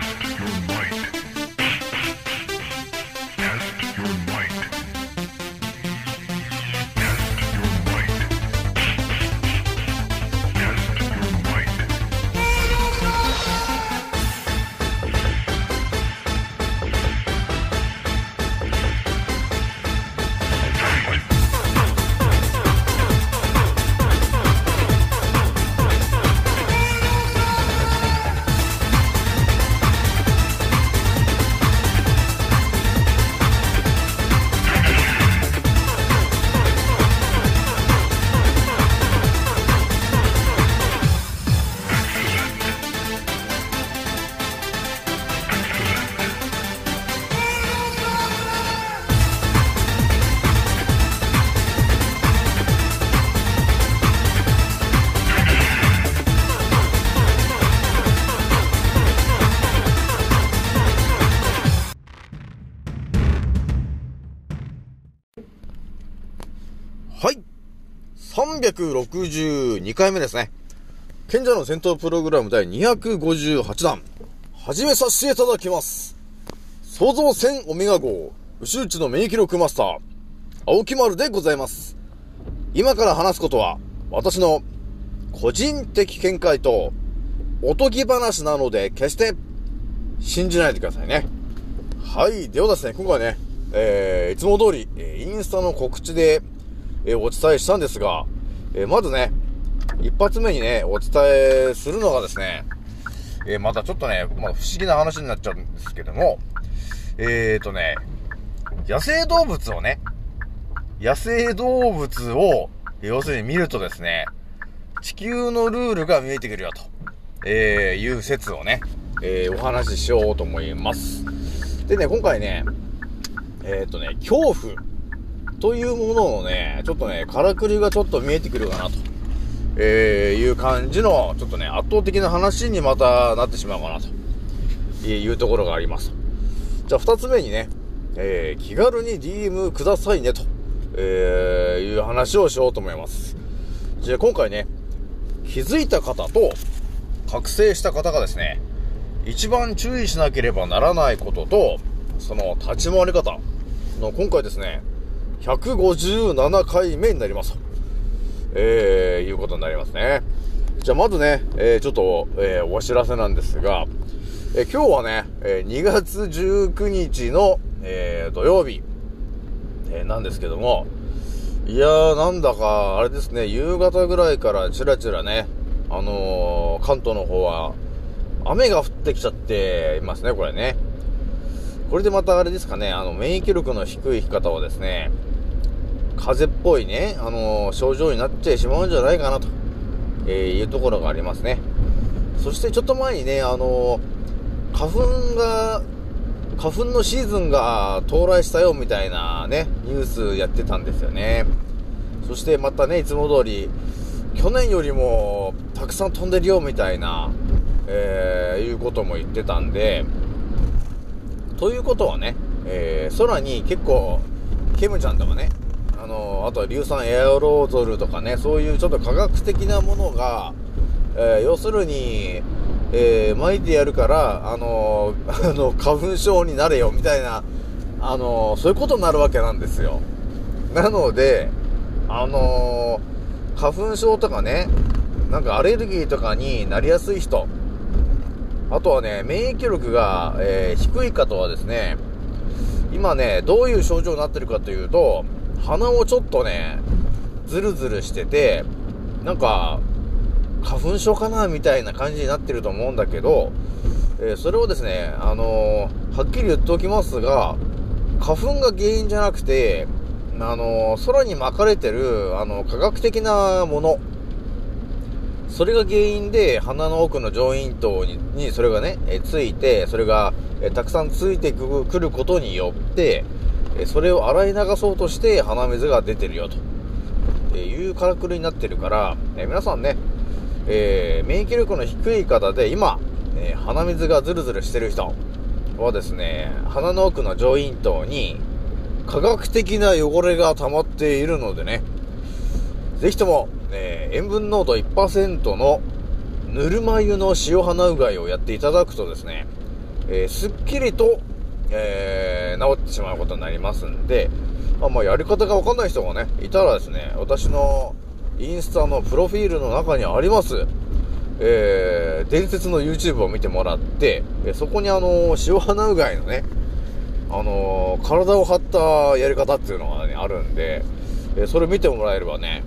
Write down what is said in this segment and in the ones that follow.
Test your might. 362回目ですね。賢者の戦闘プログラム第258弾。始めさせていただきます。創造戦オメガ号、宇宙地の免疫力マスター、青木丸でございます。今から話すことは、私の個人的見解と、おとぎ話なので、決して信じないでくださいね。はい。ではですね、今回ね、えー、いつも通り、えインスタの告知で、えーお伝えしたんですが、えーまずね、一発目にね、お伝えするのがですね、えーまたちょっとね、まあ、不思議な話になっちゃうんですけども、えーとね、野生動物をね、野生動物を、要するに見るとですね、地球のルールが見えてくるよと、えーいう説をね、えーお話ししようと思います。でね、今回ね、えっ、とね、恐怖というもののね、ちょっとね、からくりがちょっと見えてくるかなと、えーいう感じの、ちょっとね、圧倒的な話にまたなってしまうかなというところがあります。じゃあ、二つ目にね、えー気軽に DM くださいねと、えーいう話をしようと思います。じゃあ、今回ね、気づいた方と覚醒した方がですね、一番注意しなければならないことと、その立ち回り方の今回ですね、157回目になりますと。えー、いうことになりますね。じゃあまずね、えー、ちょっと、えー、お知らせなんですが、えー今日はね、え2月19日の、え土曜日、えなんですけども、いやー、なんだか、あれですね、夕方ぐらいからチラチラね、あの関東の方は、雨が降ってきちゃっていますね、これね。これでまたあれですかね、あの、免疫力の低い方はですね、風邪っぽいね、あのー症状になってしまうんじゃないかなと、えーいうところがありますね。そしてちょっと前にね、あのー花粉が、花粉のシーズンが到来したよみたいなね、ニュースやってたんですよね。そしてまたね、いつも通り、去年よりもたくさん飛んでるよみたいな、えいうことも言ってたんで、ということはね、え空に結構、ケムちゃんとかね、あのあとは硫酸エアロゾルとかね、そういうちょっと科学的なものが、えー要するに、えー巻いてやるから、あの あの、花粉症になれよ、みたいな、あのそういうことになるわけなんですよ。なので、あの花粉症とかね、なんかアレルギーとかになりやすい人、あとはね、免疫力が、え低い方はですね、今ね、どういう症状になってるかというと、鼻をちょっとね、ズルズルしてて、なんか、花粉症かなみたいな感じになってると思うんだけど、えーそれをですね、あのーはっきり言っておきますが、花粉が原因じゃなくて、あのー空に巻かれてる、あの科学的なもの、それが原因で鼻の奥の上咽頭ににそれがね、えついて、それが、えたくさんついてくることによって、それを洗い流そうとして鼻水が出てるよと、いうからくりになってるから、え皆さんね、えー免疫力の低い方で今、えー鼻水がズルズルしてる人はですね、鼻の奥の上咽頭に科学的な汚れが溜まっているのでね、ぜひとも、えー塩分濃度1%のぬるま湯の塩鼻うがいをやっていただくとですね、えーすっきりと、えー治ってしまうことになりますんで、まあ、まあやり方がわかんない人がね、いたらですね、私のインスタのプロフィールの中にあります、えー伝説の YouTube を見てもらって、そこにあの塩鼻うがいのね、あのー体を張ったやり方っていうのがね、あるんで、えそれ見てもらえればね、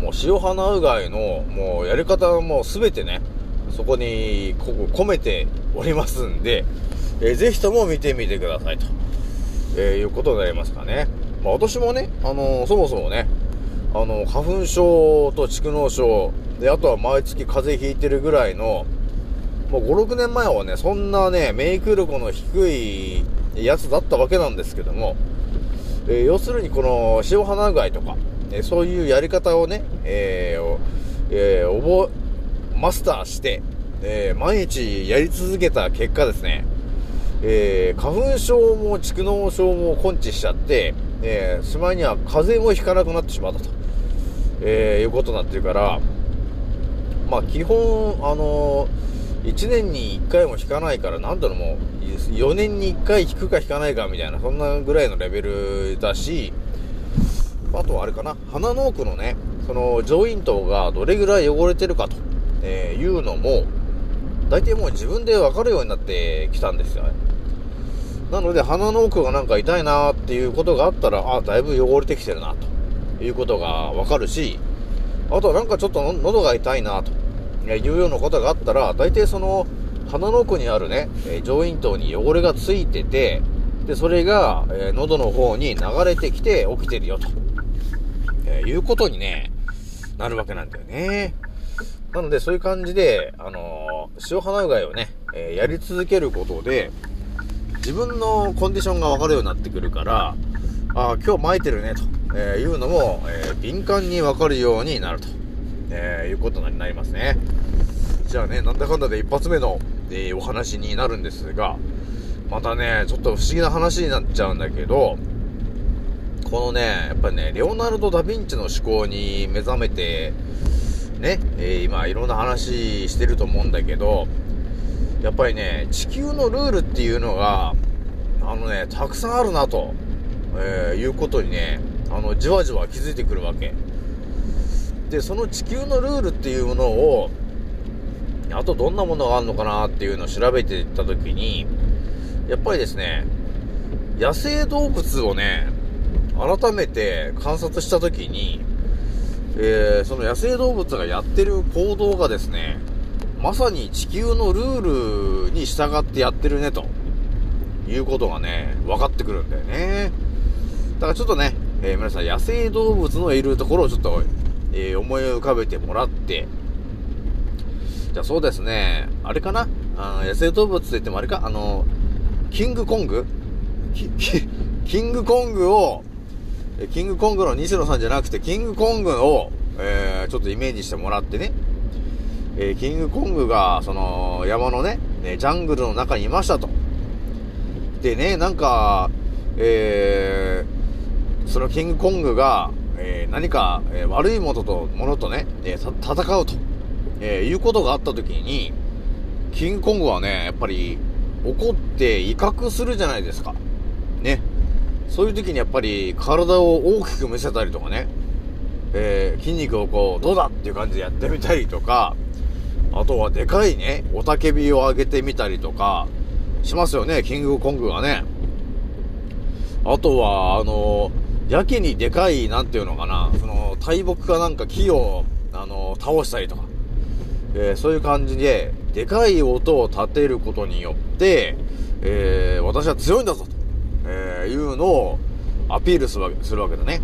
もう塩鼻うがいの、もうやり方もうすべてね、そこにこ込めておりますんで、えーぜひとも見てみてくださいと、えーいうことになりますかね。まあ私もね、あのーそもそもね、あの、花粉症と蓄膿症、で、あとは毎月風邪ひいてるぐらいの、もう5、6年前はね、そんなね、免疫力の低いやつだったわけなんですけども、えー要するにこの塩鼻うがいとか、えーそういうやり方をね、えーえー覚、マスターして、えー毎日やり続けた結果ですね、えー花粉症も蓄膿症も根治しちゃって、えーしまいには風邪もひかなくなってしまったと、えーいうことになってるから、まあ基本、あのー、1年に1回も引かないから、なんだろうもう、4年に1回引くか引かないかみたいな、そんなぐらいのレベルだし、あとはあれかな、鼻の奥のね、その上咽頭がどれぐらい汚れてるかと、えーいうのも、大体もう自分でわかるようになってきたんですよね。なので鼻の奥がなんか痛いなーっていうことがあったら、あ、だいぶ汚れてきてるな、ということがわかるし、あとはなんかちょっと喉が痛いな、というようなことがあったら、大体その鼻の奥にあるね、上咽頭に汚れがついてて、で、それが、え喉の方に流れてきて起きてるよ、と、えいうことにね、なるわけなんだよね。なので、そういう感じで、あのー塩鼻うがいをね、えやり続けることで、自分のコンディションがわかるようになってくるから、あ、今日撒いてるね、と、えいうのも、えー敏感にわかるようになると、えーいうことになりますね。じゃあね、なんだかんだで一発目の、えお話になるんですが、またね、ちょっと不思議な話になっちゃうんだけど、このね、やっぱりね、レオナルド・ダ・ヴィンチの思考に目覚めて、ね、え今いろんな話してると思うんだけど、やっぱりね、地球のルールっていうのが、あのね、たくさんあるなと、えーいうことにね、あの、じわじわ気づいてくるわけ。で、その地球のルールっていうものを、あとどんなものがあるのかなっていうのを調べていったときに、やっぱりですね、野生動物をね、改めて観察したときに、えーその野生動物がやってる行動がですね、まさに地球のルールに従ってやってるね、と。いうことがね、分かってくるんだよね。だからちょっとね、えー皆さん野生動物のいるところをちょっと、えー思い浮かべてもらって、じゃあそうですね、あれかな？あ野生動物といってもあれか？あの、キングコング？キングコングを、キングコングの西野さんじゃなくて、キングコングを、えーちょっとイメージしてもらってね、えーキングコングが、その、山のね、ねジャングルの中にいましたと。でね、なんか、えーそのキングコングが、えー何か、えー悪いものと、ものとね、え戦うと、えいうことがあった時に、キングコングはね、やっぱり、怒って威嚇するじゃないですか。ね。そういう時にやっぱり体を大きく見せたりとかね、え筋肉をこう、どうだっていう感じでやってみたりとか、あとはでかいね、おたけびを上げてみたりとか、しますよね、キングコングがね。あとは、あの、やけにでかい、なんていうのかな、その、大木かなんか木を、あの、倒したりとか、えーそういう感じで、でかい音を立てることによって、えー私は強いんだぞと、えーいうのをアピールするわけするわけだね。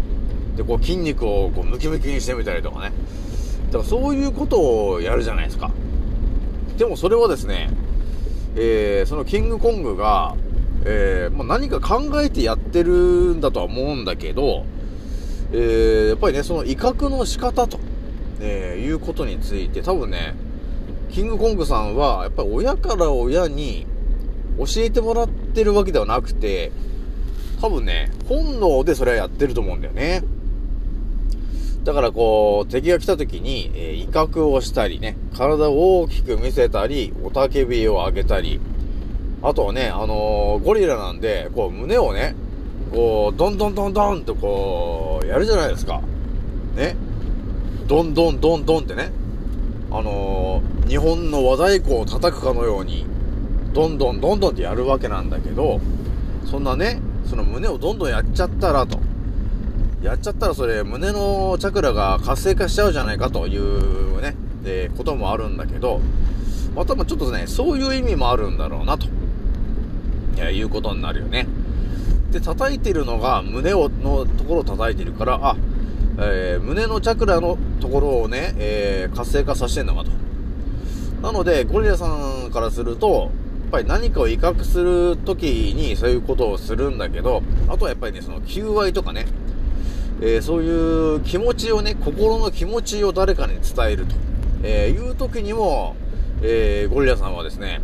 で、こう筋肉をこうムキムキにしてみたりとかね。だからそういうことをやるじゃないですか。でもそれはですね、えーそのキングコングが、えーまあ、何か考えてやってるんだとは思うんだけど、えーやっぱりね、その威嚇の仕方と、えーいうことについて、多分ね、キングコングさんは、やっぱり親から親に教えてもらってるわけではなくて、多分ね、本能でそれはやってると思うんだよね。だからこう、敵が来た時に、えー威嚇をしたりね、体を大きく見せたり、雄たけびを上げたり、あとはね、あのーゴリラなんで、こう、胸をね、こう、どんどんどんどんとこう、やるじゃないですか。ね。どんどんどんどんってね。あのー日本の和太鼓を叩くかのように、どんどんどんどんってやるわけなんだけど、そんなね、その胸をどんどんやっちゃったらと。やっちゃったらそれ、胸のチャクラが活性化しちゃうじゃないかというね、えーこともあるんだけど、またちょっとね、そういう意味もあるんだろうなと、えーいうことになるよね。で、叩いてるのが胸を、のところを叩いてるから、あ、えー胸のチャクラのところをね、えー活性化させてんのかと。なので、ゴリラさんからすると、やっぱり何かを威嚇するときにそういうことをするんだけど、あとはやっぱりね、その求愛とかね、えーそういう気持ちをね、心の気持ちを誰かに伝えると、えーいう時にも、えーゴリラさんはですね、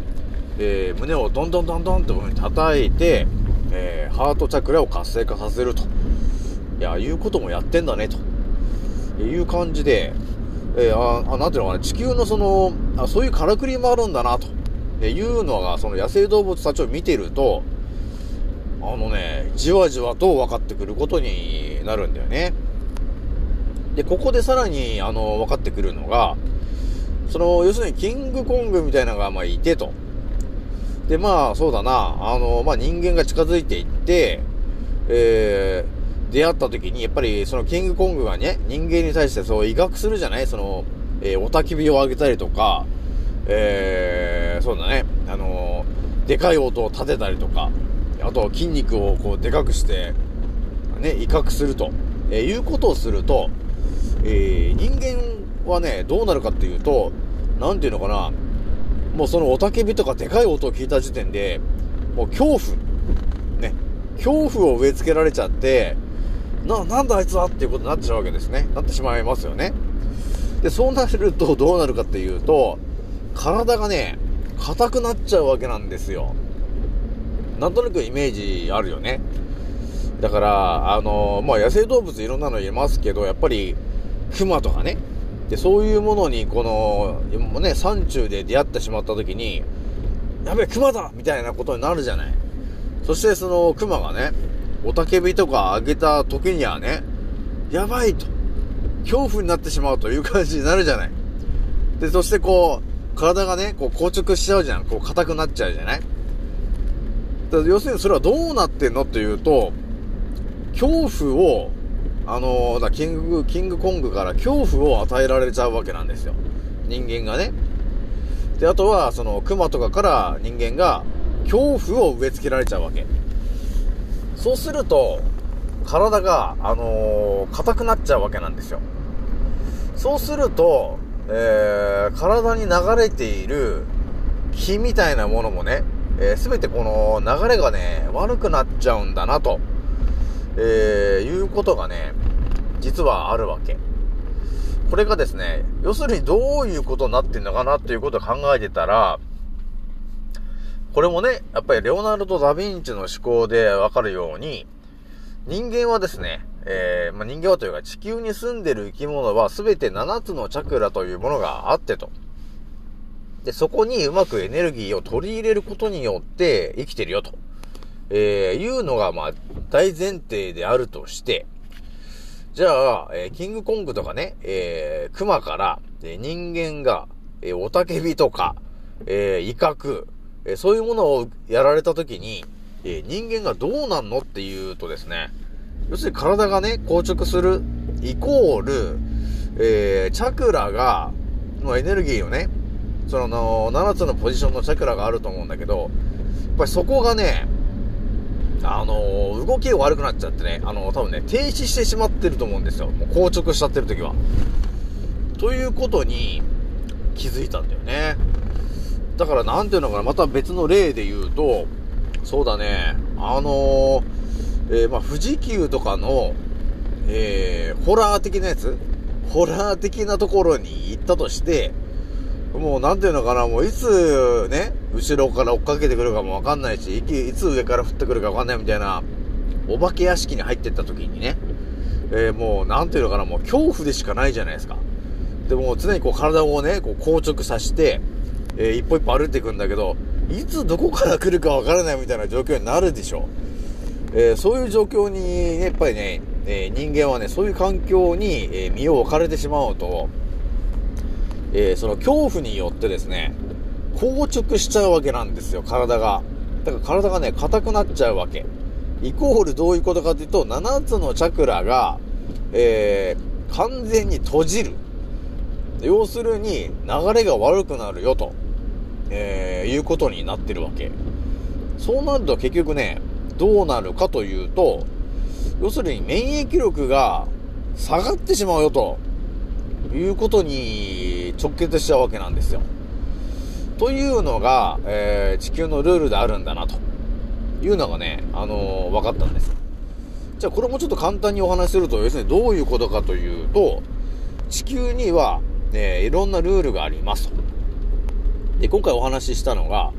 え胸をどんどんどんどんというふうに叩いて、えハートチャクラを活性化させると。いや、いうこともやってんだね、と。いう感じで、えーあ、あなんていうのかな、地球のその、あそういうからくりもあるんだな、と。いうのが、その野生動物たちを見てると、あのね、じわじわと分かってくることになるんだよね。で、ここでさらに、あの、分かってくるのが、その、要するにキングコングみたいなのが、まあ、いてと。で、まあ、そうだな、あの、まあ、人間が近づいていって、えー、出会った時に、やっぱり、そのキングコングがね、人間に対してそう、威嚇するじゃない？その、えー、お焚き火を上げたりとか、えー、そうだね、あのでかい音を立てたりとか、あと筋肉をこうでかくして、ね、威嚇すると、えーいうことをすると、えー人間はね、どうなるかっていうと、なんていうのかな、もうその雄たけびとかでかい音を聞いた時点で、もう恐怖、ね、恐怖を植え付けられちゃって、な、なんだあいつはっていうことになってしまうわけですね。なってしまいますよね。で、そうなるとどうなるかっていうと、体がね、硬くなっちゃうわけなんですよ。なんとなくイメージあるよね。だから、あのまあ、野生動物いろんなのいますけど、やっぱり、熊とかね。で、そういうものに、この、ね、山中で出会ってしまった時に、やべえ、熊だみたいなことになるじゃない。そして、その、熊がね、おたけびとかあげた時にはね、やばいと、恐怖になってしまうという感じになるじゃない。で、そしてこう、体がね、こう硬直しちゃうじゃん。こう硬くなっちゃうじゃないだ要するにそれはどうなってんのっていうと、恐怖を、あのだキング、キングコングから恐怖を与えられちゃうわけなんですよ。人間がね。で、あとは、その、熊とかから人間が恐怖を植え付けられちゃうわけ。そうすると、体が、あのー硬くなっちゃうわけなんですよ。そうすると、えー、体に流れている気みたいなものもね、えー、全てこの流れがね、悪くなっちゃうんだなと、えー、いうことがね、実はあるわけ。これがですね、要するにどういうことになってんのかなっていうことを考えてたら、これもね、やっぱりレオナルド・ダ・ヴィンチの思考でわかるように、人間はですね、えー、まあ、人間はというか地球に住んでる生き物は全て7つのチャクラというものがあってと。で、そこにうまくエネルギーを取り入れることによって生きてるよと。えー、いうのがまあ大前提であるとして、じゃあ、えーキングコングとかね、えー、クマから、えー人間が、えー、おたけびとか、えー威嚇、えーそういうものをやられた時に、えー人間がどうなんのっていうとですね、要するに体がね、硬直する、イコール、えーチャクラが、のエネルギーをね、その、7つのポジションのチャクラがあると思うんだけど、やっぱりそこがね、あの動きが悪くなっちゃってね、あのー多分ね、停止してしまってると思うんですよ。もう硬直しちゃってる時は。ということに気づいたんだよね。だからなんていうのかな、また別の例で言うと、そうだね、あのえーまあ、富士急とかの、えーホラー的なやつ？ホラー的なところに行ったとして、もうなんていうのかな、もういつね、後ろから追っかけてくるかもわかんないし、いつ上から降ってくるかわかんないみたいな、お化け屋敷に入ってった時にね、えーもうなんていうのかな、もう恐怖でしかないじゃないですか。でも常にこう体をね、こう硬直させて、えー一歩一歩歩いていくんだけど、いつどこから来るかわからないみたいな状況になるでしょう。えーそういう状況に、やっぱりね、えー人間はね、そういう環境に、え身を置かれてしまうと、えーその恐怖によってですね、硬直しちゃうわけなんですよ、体が。だから体がね、硬くなっちゃうわけ。イコールどういうことかというと、7つのチャクラが、えー完全に閉じる。要するに、流れが悪くなるよと、えーいうことになってるわけ。そうなると結局ね、どうなるかというと、要するに免疫力が下がってしまうよと、いうことに直結しちゃうわけなんですよ。というのが、えー地球のルールであるんだなというのがね、あのー分かったんです。じゃあこれもちょっと簡単にお話しすると、要するにどういうことかというと、地球には、えーいろんなルールがありますと。で、今回お話ししたのが、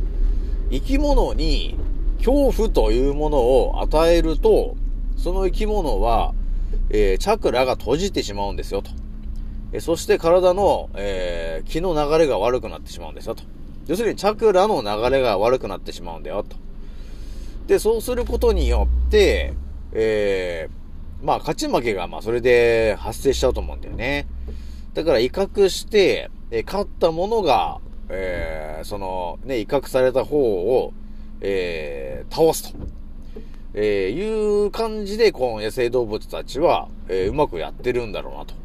生き物に恐怖というものを与えると、その生き物は、えーチャクラが閉じてしまうんですよと。えそして体の、えー気の流れが悪くなってしまうんですよと。要するにチャクラの流れが悪くなってしまうんだよと。で、そうすることによって、えーまあ勝ち負けがまあそれで発生しちゃうと思うんだよね。だから威嚇して、えー勝ったものが、えーそのね、威嚇された方を、えー倒すと。えーいう感じで、この野生動物たちは、えーうまくやってるんだろうなと。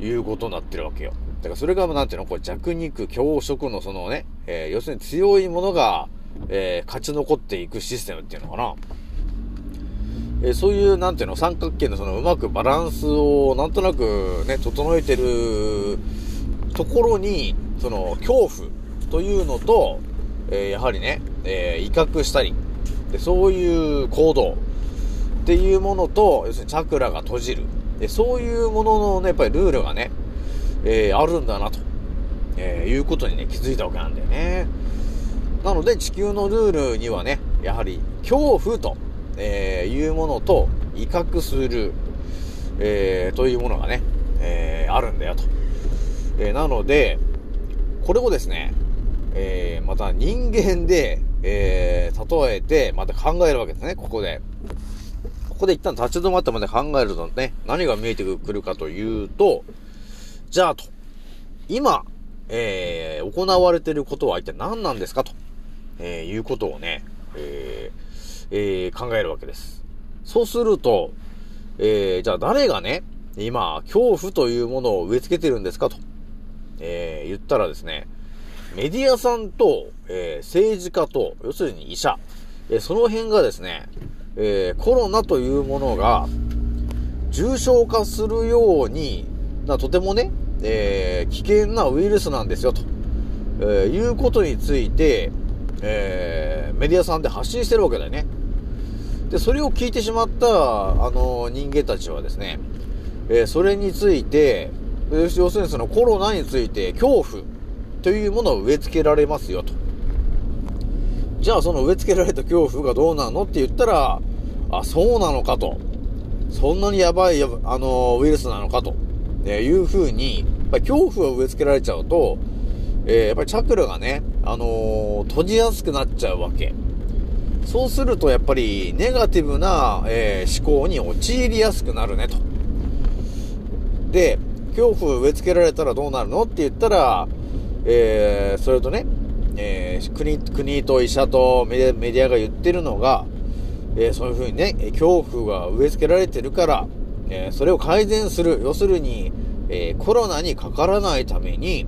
いうことになってるわけよ。だからそれが、なんていうの？これ弱肉強食のそのね、えー要するに強いものが、えー勝ち残っていくシステムっていうのかな。えーそういう、なんていうの、三角形のそのうまくバランスをなんとなくね、整えてるところに、その恐怖というのと、えーやはりね、えー威嚇したり、でそういう行動っていうものと、要するにチャクラが閉じる。でそういうもののね、やっぱりルールがね、えーあるんだなと、えーいうことにね、気づいたわけなんだよね。なので地球のルールにはね、やはり恐怖と、えーいうものと威嚇する、えというものがね、えあるんだよと。えなので、これをですね、えまた人間で、え例えて、また考えるわけですね、ここで。ここで一旦立ち止まってまで考えるとね、何が見えてくるかというと、じゃあと、今、えー行われてることは一体何なんですかと、えーいうことをね、えーえー考えるわけです。そうすると、えーじゃあ誰がね、今、恐怖というものを植え付けてるんですかと、えー言ったらですね、メディアさんと、えー政治家と、要するに医者、えーその辺がですね、えーコロナというものが重症化するように、なとてもね、えー危険なウイルスなんですよ、と、えーいうことについて、えーメディアさんで発信してるわけだよね。で、それを聞いてしまった、あの人間たちはですね、えーそれについて、要するにそのコロナについて恐怖というものを植え付けられますよと。じゃあその植え付けられた恐怖がどうなのって言ったら、あ、そうなのかと。そんなにやばい、あのウイルスなのかと。えいうふうに、やっぱ恐怖を植え付けられちゃうと、えーやっぱりチャクラがね、あのー閉じやすくなっちゃうわけ。そうするとやっぱりネガティブな、えー思考に陥りやすくなるねと。で、恐怖を植え付けられたらどうなるのって言ったら、えーそれとね、えー国、国と医者とメディアが言ってるのが、えーそういうふうにね、恐怖が植え付けられてるから、えーそれを改善する。要するに、えーコロナにかからないために、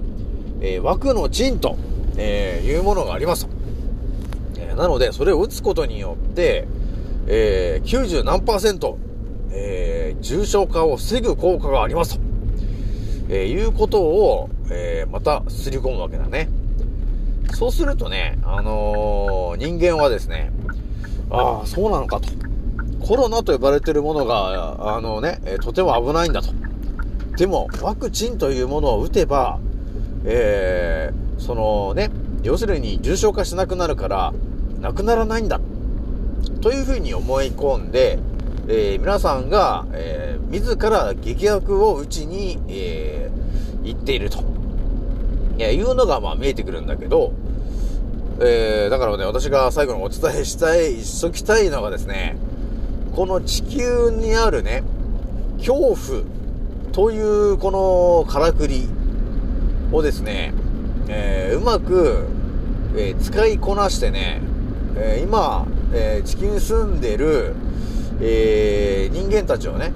えー枠の賃と、えーいうものがありますと。えなので、それを打つことによって、えー90何パーセント、えー重症化を防ぐ効果がありますと、えいうことを、えーまたすり込むわけだね。そうするとね、あのー人間はですね、ああ、そうなのかと。コロナと呼ばれてるものが、あのね、とても危ないんだと。でも、ワクチンというものを打てば、えーそのね、要するに重症化しなくなるから、なくならないんだ。というふうに思い込んで、えー皆さんが、えー自ら劇薬を打ちに、えー行っていると。いやいうのがまあ見えてくるんだけど、えー、だからね、私が最後にお伝えしたい、しときたいのがですね、この地球にあるね、恐怖というこのからくりをですね、えー、うまく、えー、使いこなしてね、えー、今、え地球に住んでる、え人間たちをね、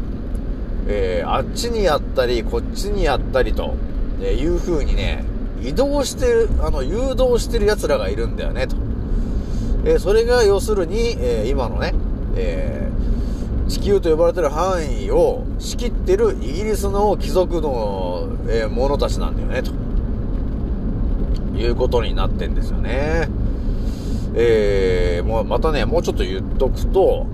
えあっちにやったり、こっちにやったりと、えいう風にね、移動してる、あの、誘導してる奴らがいるんだよね、と。えそれが要するに、え今のね、え地球と呼ばれてる範囲を仕切ってるイギリスの貴族の、え者たちなんだよね、と。いうことになってんですよね。えー、もうまたね、もうちょっと言っとくと、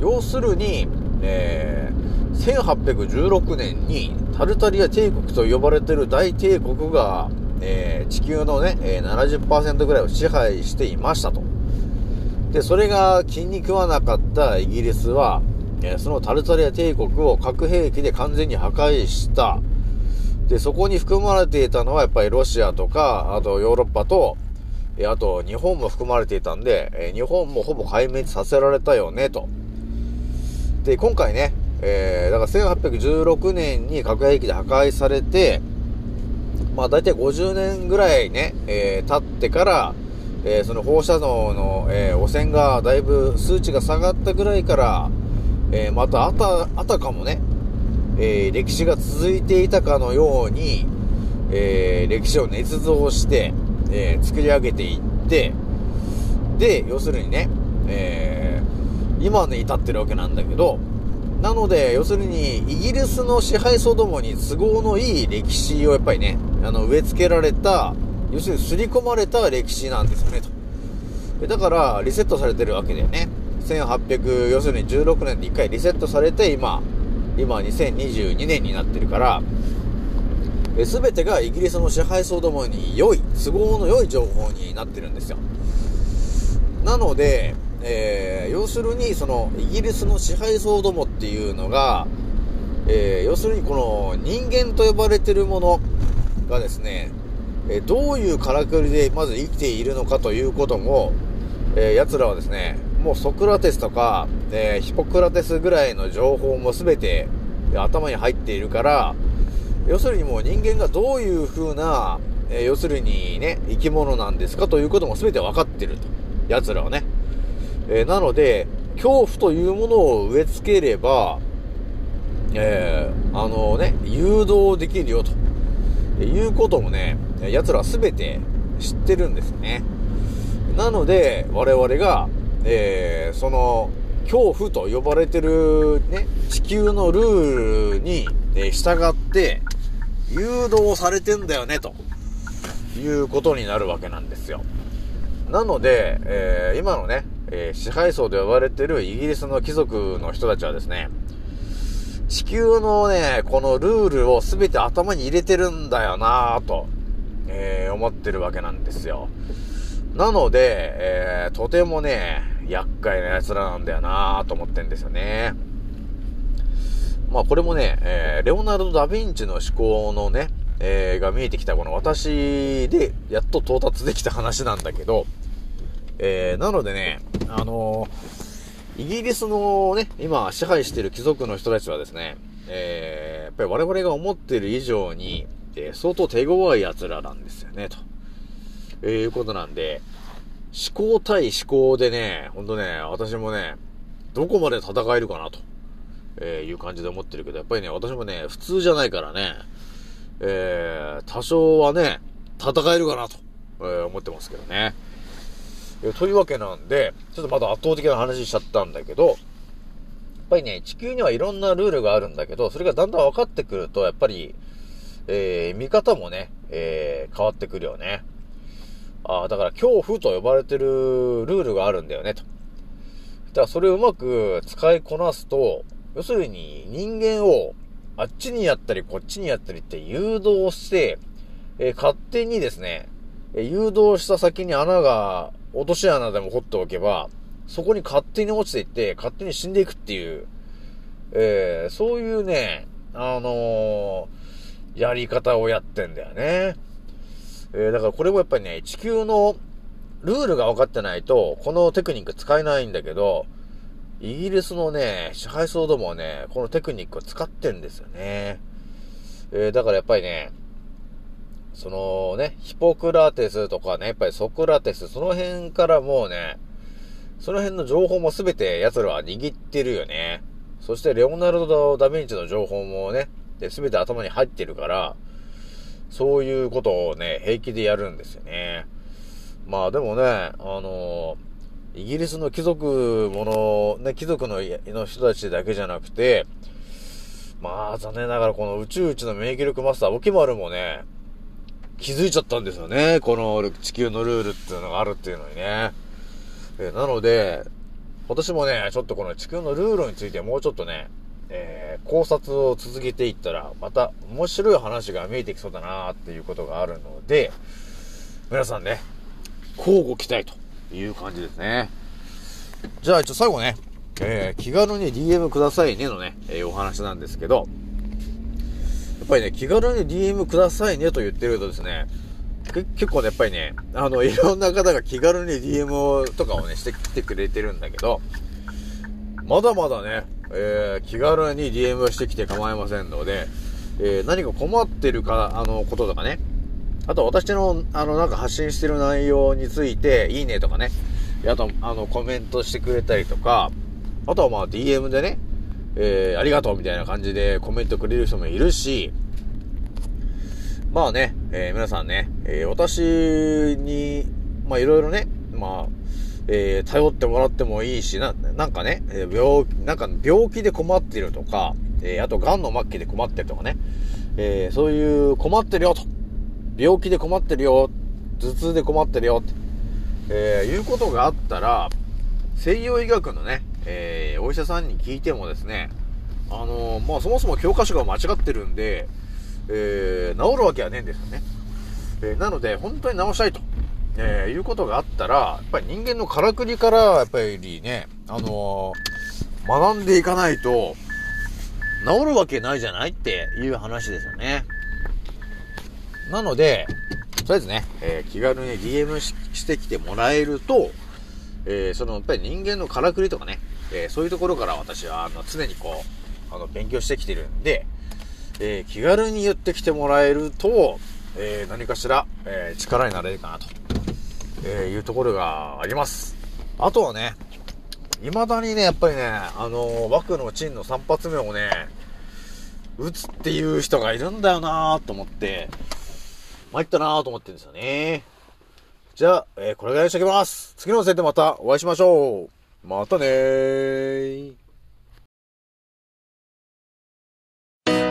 要するに、えー、1816年にタルタリア帝国と呼ばれてる大帝国が、えー、地球のね、えー、70%ぐらいを支配していましたと。で、それが気に食わなかったイギリスは、えー、そのタルタリア帝国を核兵器で完全に破壊した。で、そこに含まれていたのはやっぱりロシアとか、あとヨーロッパと、えあと日本も含まれていたんで、え日本もほぼ壊滅させられたよね、と。で、今回ね、えー、だから1816年に核兵器で破壊されて、まあ大体50年ぐらいね、えー、経ってから、えー、その放射能の、えー、汚染がだいぶ数値が下がったぐらいから、えー、またあた、あたかもね、えー、歴史が続いていたかのように、えー、歴史を捏造して、えー、作り上げていって、で、要するにね、えー、今に至ってるわけなんだけど、なので、要するに、イギリスの支配層どもに都合のいい歴史をやっぱりね、あの、植え付けられた、要するに刷り込まれた歴史なんですよね、と。だから、リセットされてるわけだよね。1800、要するに16年で1回リセットされて、今、今2022年になってるから、すべてがイギリスの支配層どもに良い、都合の良い情報になってるんですよ。なので、えー、要するに、その、イギリスの支配層どもっていうのが、えー、要するにこの人間と呼ばれてるものがですね、えどういうからくりでまず生きているのかということも、えー、奴らはですね、もうソクラテスとか、えー、ヒポクラテスぐらいの情報も全て頭に入っているから、要するにもう人間がどういう風な、えー、要するにね、生き物なんですかということも全て分かってると。奴らはね。えー、なので、恐怖というものを植え付ければ、えー、あのね、誘導できるよと。いうこともね、奴らは全て知ってるんですね。なので、我々が、えー、その、恐怖と呼ばれてるね、地球のルールに、え従って、誘導されてんだよね、ということになるわけなんですよ。なので、えー、今のね、えー、支配層と呼ばれてるイギリスの貴族の人たちはですね、地球のね、このルールを全て頭に入れてるんだよなぁと、えー、思ってるわけなんですよ。なので、えー、とてもね、厄介な奴らなんだよなぁと思ってんですよね。まあこれもね、えー、レオナルド・ダ・ヴィンチの思考のね、えー、が見えてきたこの私でやっと到達できた話なんだけど、えー、なのでね、あの、イギリスのね、今支配している貴族の人たちはですね、えー、やっぱり我々が思っている以上に、えー、相当手強い奴らなんですよね、と。えー、いうことなんで、思考対思考でね、ほんとね、私もね、どこまで戦えるかなと、えー、いう感じで思ってるけど、やっぱりね、私もね、普通じゃないからね、えー、多少はね、戦えるかなと、えー、思ってますけどね。えというわけなんで、ちょっとまだ圧倒的な話しちゃったんだけど、やっぱりね、地球にはいろんなルールがあるんだけど、それがだんだん分かってくると、やっぱり、えー、見方もね、えー、変わってくるよね。ああ、だから恐怖と呼ばれてるルールがあるんだよね、と。だからそれをうまく使いこなすと、要するに人間をあっちにやったりこっちにやったりって誘導して、えー、勝手にですね、誘導した先に穴が落とし穴でも掘っておけば、そこに勝手に落ちていって、勝手に死んでいくっていう、えー、そういうね、あのー、やり方をやってんだよね。えー、だからこれもやっぱりね、地球のルールが分かってないと、このテクニック使えないんだけど、イギリスのね、支配層どもはね、このテクニックを使ってんですよね。えー、だからやっぱりね、そのね、ヒポクラテスとかね、やっぱりソクラテス、その辺からもうね、その辺の情報もすべて奴らは握ってるよね。そしてレオナルド・ダ・ヴィンチの情報もね、すべて頭に入ってるから、そういうことをね、平気でやるんですよね。まあでもね、あのイギリスの貴族もの、ね、貴族のの人たちだけじゃなくて、まあ残念ながらこの宇宙一の免疫力マスター、オキマルもね、気づいちゃったんですよね。この地球のルールっていうのがあるっていうのにね。えなので、今年もね、ちょっとこの地球のルールについてもうちょっとね、えー、考察を続けていったら、また面白い話が見えてきそうだなっていうことがあるので、皆さんね、交互期待という感じですね。じゃあ一応最後ね、えー、気軽に DM くださいねのね、えー、お話なんですけど、やっぱりね、気軽に DM くださいねと言ってるとですね、結構ね、やっぱりね、あの、いろんな方が気軽に DM とかをね、してきてくれてるんだけど、まだまだね、えー、気軽に DM をしてきて構いませんので、えー、何か困ってるか、あの、こととかね、あと私の、あの、なんか発信してる内容について、いいねとかね、あと、あの、コメントしてくれたりとか、あとはまあ DM でね、えー、ありがとうみたいな感じでコメントくれる人もいるし、まあね、えー、皆さんね、えー、私に、まあいろいろね、まあ、えー、頼ってもらってもいいし、な、なんかね、え病、なんか病気で困ってるとか、えあと癌の末期で困ってるとかね、えそういう困ってるよと、病気で困ってるよ、頭痛で困ってるよって、えいうことがあったら、西洋医学のね、えお医者さんに聞いてもですね、あのまあそもそも教科書が間違ってるんで、えー、治るわけはねえんですよね。えー、なので、本当に治したいと、えー、いうことがあったら、やっぱり人間のからくりから、やっぱりね、あの学んでいかないと、治るわけないじゃないっていう話ですよね。なので、とりあえずね、え気軽に DM してきてもらえると、えその、やっぱり人間のからくりとかね、えそういうところから私は、あの、常にこう、あの、勉強してきてるんで、えー、気軽に言ってきてもらえると、えー、何かしら、えー、力になれるかなと、えいうところがあります。あとはね、未だにね、やっぱりね、あの枠のチンの3発目をね、撃つっていう人がいるんだよなと思って、参ったなと思ってるんですよね。じゃあ、えこれぐらいにしときます。次のせいでまたお会いしましょう。またねー。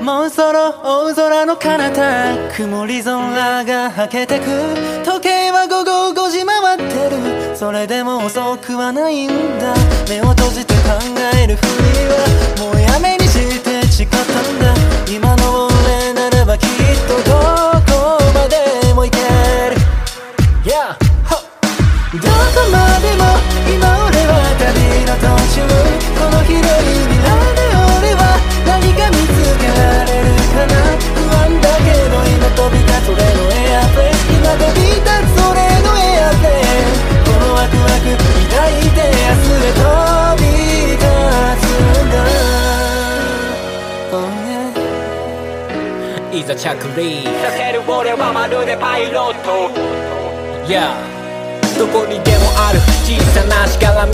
もうそろ大空の彼方曇り空がはけてく。時計は午後5時回ってる。それでも遅くはないんだ。目を閉じて考えるふりはもうやめにして誓ったんだ。今の俺ならばきっとどこまでも行ける。Yeah どこまでもリーさせる俺はまるでパイロット Yeah どこにでもある小さなしがらみ。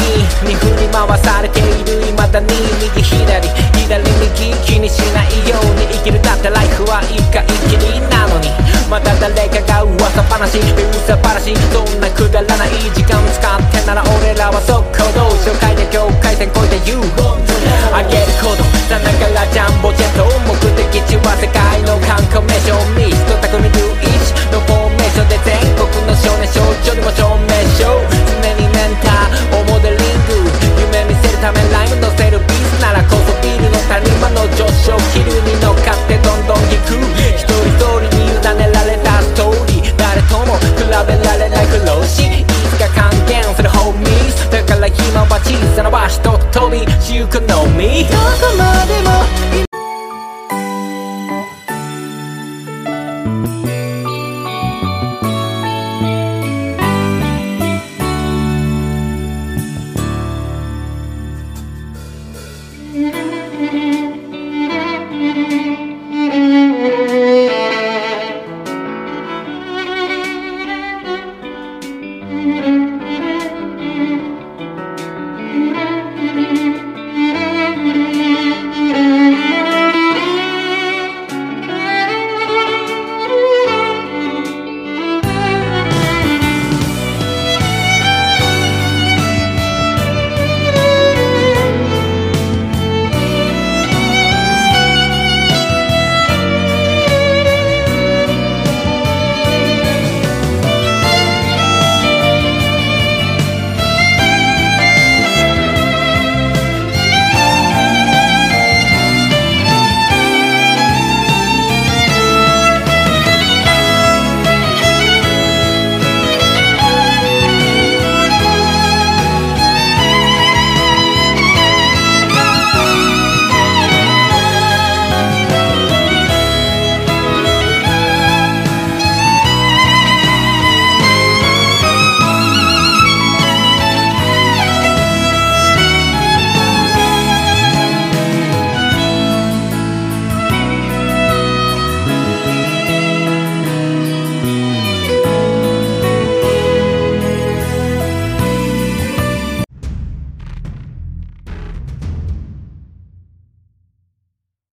に振り回されている未だに右左。左右気にしないように生きるだってライフは一回きりなのにまた誰かが噂話噂話そんなくだらない時間使ってなら俺らは速攻動紹介で境界線越えて You あげることさながらジャンボジェット目的地は世界の観光名所ミスト匠ルイのフォーメーションで全国の少年少女にも証明書常にメンターをモデリング夢見せるためライム乗せるビー谷間の上昇気流に